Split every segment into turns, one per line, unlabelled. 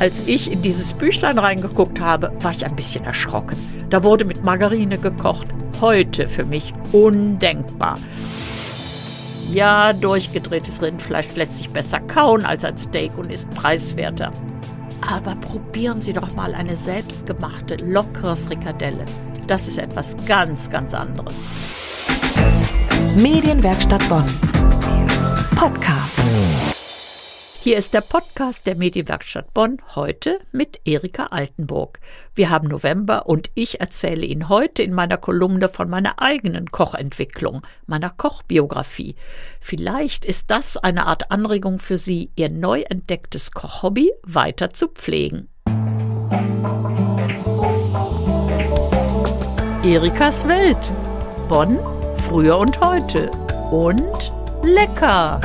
Als ich in dieses Büchlein reingeguckt habe, war ich ein bisschen erschrocken. Da wurde mit Margarine gekocht. Heute für mich undenkbar. Ja, durchgedrehtes Rindfleisch lässt sich besser kauen als ein Steak und ist preiswerter. Aber probieren Sie doch mal eine selbstgemachte, lockere Frikadelle. Das ist etwas ganz, ganz anderes.
Medienwerkstatt Bonn. Podcast.
Hier ist der Podcast der Medienwerkstatt Bonn heute mit Erika Altenburg. Wir haben November und ich erzähle Ihnen heute in meiner Kolumne von meiner eigenen Kochentwicklung, meiner Kochbiografie. Vielleicht ist das eine Art Anregung für Sie, Ihr neu entdecktes Kochhobby weiter zu pflegen. Erikas Welt. Bonn, früher und heute. Und lecker.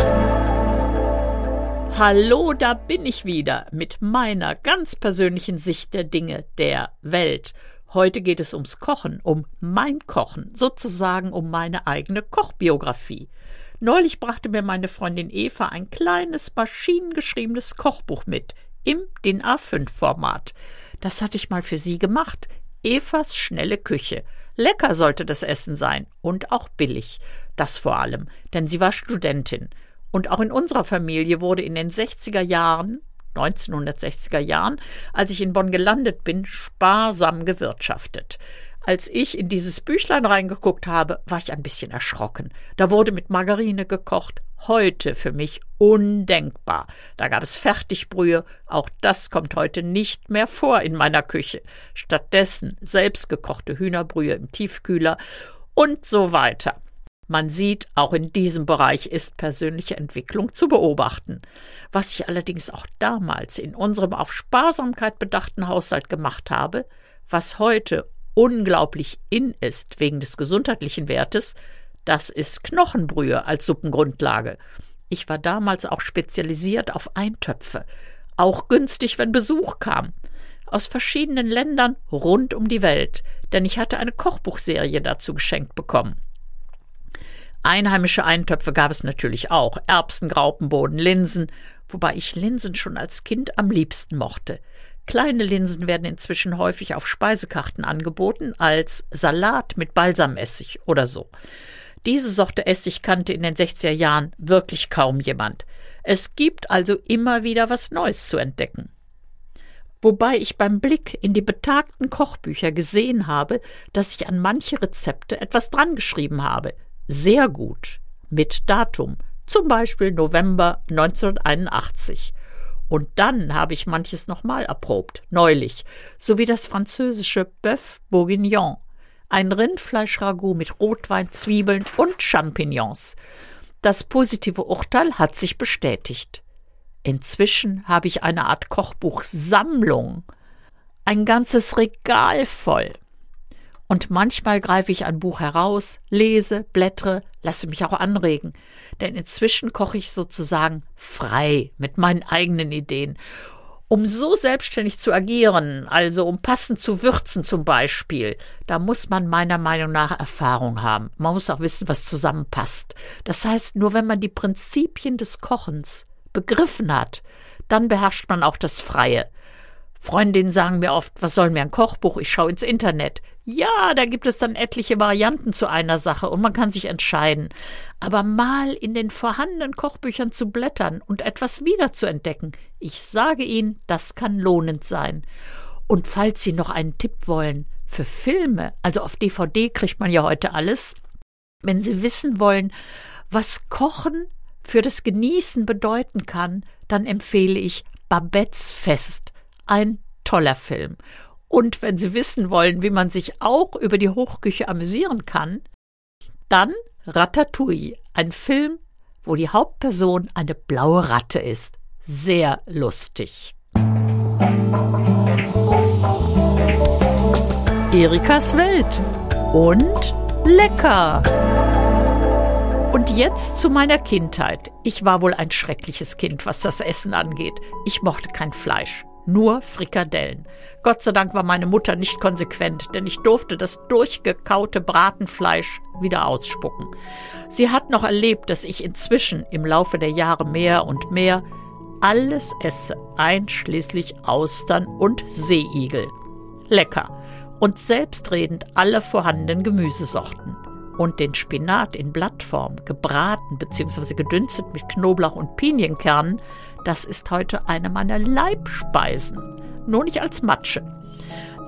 Hallo, da bin ich wieder mit meiner ganz persönlichen Sicht der Dinge der Welt. Heute geht es ums Kochen, um mein Kochen, sozusagen um meine eigene Kochbiografie. Neulich brachte mir meine Freundin Eva ein kleines maschinengeschriebenes Kochbuch mit im DIN A5-Format. Das hatte ich mal für sie gemacht. Evas schnelle Küche. Lecker sollte das Essen sein und auch billig. Das vor allem, denn sie war Studentin. Und auch in unserer Familie wurde in den 60er Jahren, 1960er Jahren, als ich in Bonn gelandet bin, sparsam gewirtschaftet. Als ich in dieses Büchlein reingeguckt habe, war ich ein bisschen erschrocken. Da wurde mit Margarine gekocht. Heute für mich undenkbar. Da gab es Fertigbrühe. Auch das kommt heute nicht mehr vor in meiner Küche. Stattdessen selbstgekochte Hühnerbrühe im Tiefkühler und so weiter. Man sieht, auch in diesem Bereich ist persönliche Entwicklung zu beobachten. Was ich allerdings auch damals in unserem auf Sparsamkeit bedachten Haushalt gemacht habe, was heute unglaublich in ist wegen des gesundheitlichen Wertes, das ist Knochenbrühe als Suppengrundlage. Ich war damals auch spezialisiert auf Eintöpfe, auch günstig, wenn Besuch kam, aus verschiedenen Ländern rund um die Welt, denn ich hatte eine Kochbuchserie dazu geschenkt bekommen. Einheimische Eintöpfe gab es natürlich auch, Erbsen, Graupenboden, Linsen, wobei ich Linsen schon als Kind am liebsten mochte. Kleine Linsen werden inzwischen häufig auf Speisekarten angeboten als Salat mit Balsamessig oder so. Diese Sorte Essig kannte in den 60er Jahren wirklich kaum jemand. Es gibt also immer wieder was Neues zu entdecken. Wobei ich beim Blick in die betagten Kochbücher gesehen habe, dass ich an manche Rezepte etwas dran geschrieben habe, sehr gut mit Datum, zum Beispiel November 1981. Und dann habe ich manches nochmal erprobt, neulich, sowie das französische Bœuf Bourguignon, ein Rindfleischragout mit Rotwein, Zwiebeln und Champignons. Das positive Urteil hat sich bestätigt. Inzwischen habe ich eine Art Kochbuchsammlung, ein ganzes Regal voll. Und manchmal greife ich ein Buch heraus, lese, blättere, lasse mich auch anregen. Denn inzwischen koche ich sozusagen frei mit meinen eigenen Ideen. Um so selbstständig zu agieren, also um passend zu würzen zum Beispiel, da muss man meiner Meinung nach Erfahrung haben. Man muss auch wissen, was zusammenpasst. Das heißt, nur wenn man die Prinzipien des Kochens begriffen hat, dann beherrscht man auch das Freie. Freundinnen sagen mir oft, was soll mir ein Kochbuch? Ich schaue ins Internet. Ja, da gibt es dann etliche Varianten zu einer Sache und man kann sich entscheiden. Aber mal in den vorhandenen Kochbüchern zu blättern und etwas wiederzuentdecken, ich sage Ihnen, das kann lohnend sein. Und falls Sie noch einen Tipp wollen für Filme, also auf DVD kriegt man ja heute alles, wenn Sie wissen wollen, was Kochen für das Genießen bedeuten kann, dann empfehle ich Babettes Fest ein toller Film. Und wenn Sie wissen wollen, wie man sich auch über die Hochküche amüsieren kann, dann Ratatouille, ein Film, wo die Hauptperson eine blaue Ratte ist. Sehr lustig. Erikas Welt und lecker. Und jetzt zu meiner Kindheit. Ich war wohl ein schreckliches Kind, was das Essen angeht. Ich mochte kein Fleisch nur Frikadellen. Gott sei Dank war meine Mutter nicht konsequent, denn ich durfte das durchgekaute Bratenfleisch wieder ausspucken. Sie hat noch erlebt, dass ich inzwischen im Laufe der Jahre mehr und mehr alles esse, einschließlich Austern und Seeigel. Lecker und selbstredend alle vorhandenen Gemüsesorten. Und den Spinat in Blattform, gebraten bzw. gedünstet mit Knoblauch und Pinienkernen, das ist heute eine meiner Leibspeisen, nur nicht als Matsche.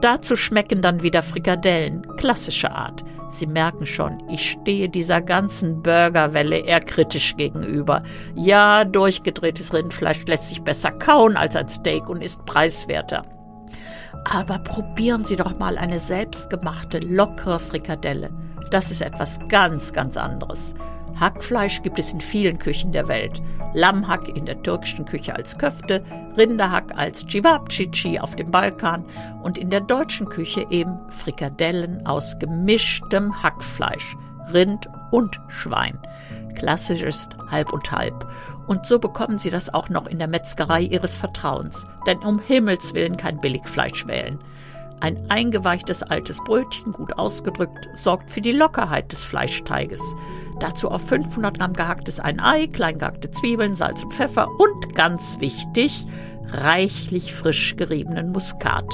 Dazu schmecken dann wieder Frikadellen, klassische Art. Sie merken schon, ich stehe dieser ganzen Burgerwelle eher kritisch gegenüber. Ja, durchgedrehtes Rindfleisch lässt sich besser kauen als ein Steak und ist preiswerter. Aber probieren Sie doch mal eine selbstgemachte, lockere Frikadelle. Das ist etwas ganz, ganz anderes. Hackfleisch gibt es in vielen Küchen der Welt. Lammhack in der türkischen Küche als Köfte, Rinderhack als Cevapcici auf dem Balkan und in der deutschen Küche eben Frikadellen aus gemischtem Hackfleisch, Rind und Schwein. Klassisch ist halb und halb. Und so bekommen Sie das auch noch in der Metzgerei Ihres Vertrauens. Denn um Himmels willen kein Billigfleisch wählen. Ein eingeweichtes altes Brötchen, gut ausgedrückt, sorgt für die Lockerheit des Fleischteiges. Dazu auf 500 Gramm gehacktes ein Ei, klein gehackte Zwiebeln, Salz und Pfeffer und ganz wichtig, reichlich frisch geriebenen Muskat.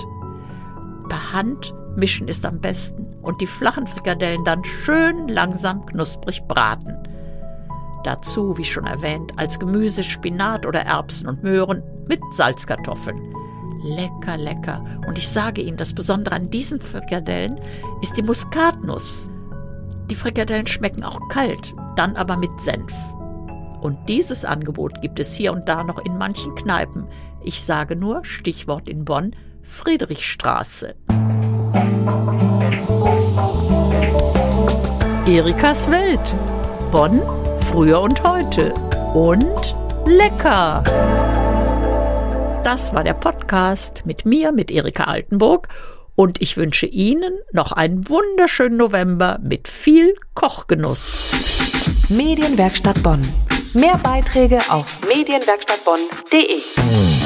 Per Hand mischen ist am besten und die flachen Frikadellen dann schön langsam knusprig braten. Dazu, wie schon erwähnt, als Gemüse Spinat oder Erbsen und Möhren mit Salzkartoffeln. Lecker, lecker. Und ich sage Ihnen, das Besondere an diesen Frikadellen ist die Muskatnuss. Die Frikadellen schmecken auch kalt, dann aber mit Senf. Und dieses Angebot gibt es hier und da noch in manchen Kneipen. Ich sage nur, Stichwort in Bonn, Friedrichstraße. Erikas Welt. Bonn, früher und heute. Und lecker. Das war der Podcast mit mir, mit Erika Altenburg. Und ich wünsche Ihnen noch einen wunderschönen November mit viel Kochgenuss.
Medienwerkstatt Bonn. Mehr Beiträge auf medienwerkstattbonn.de.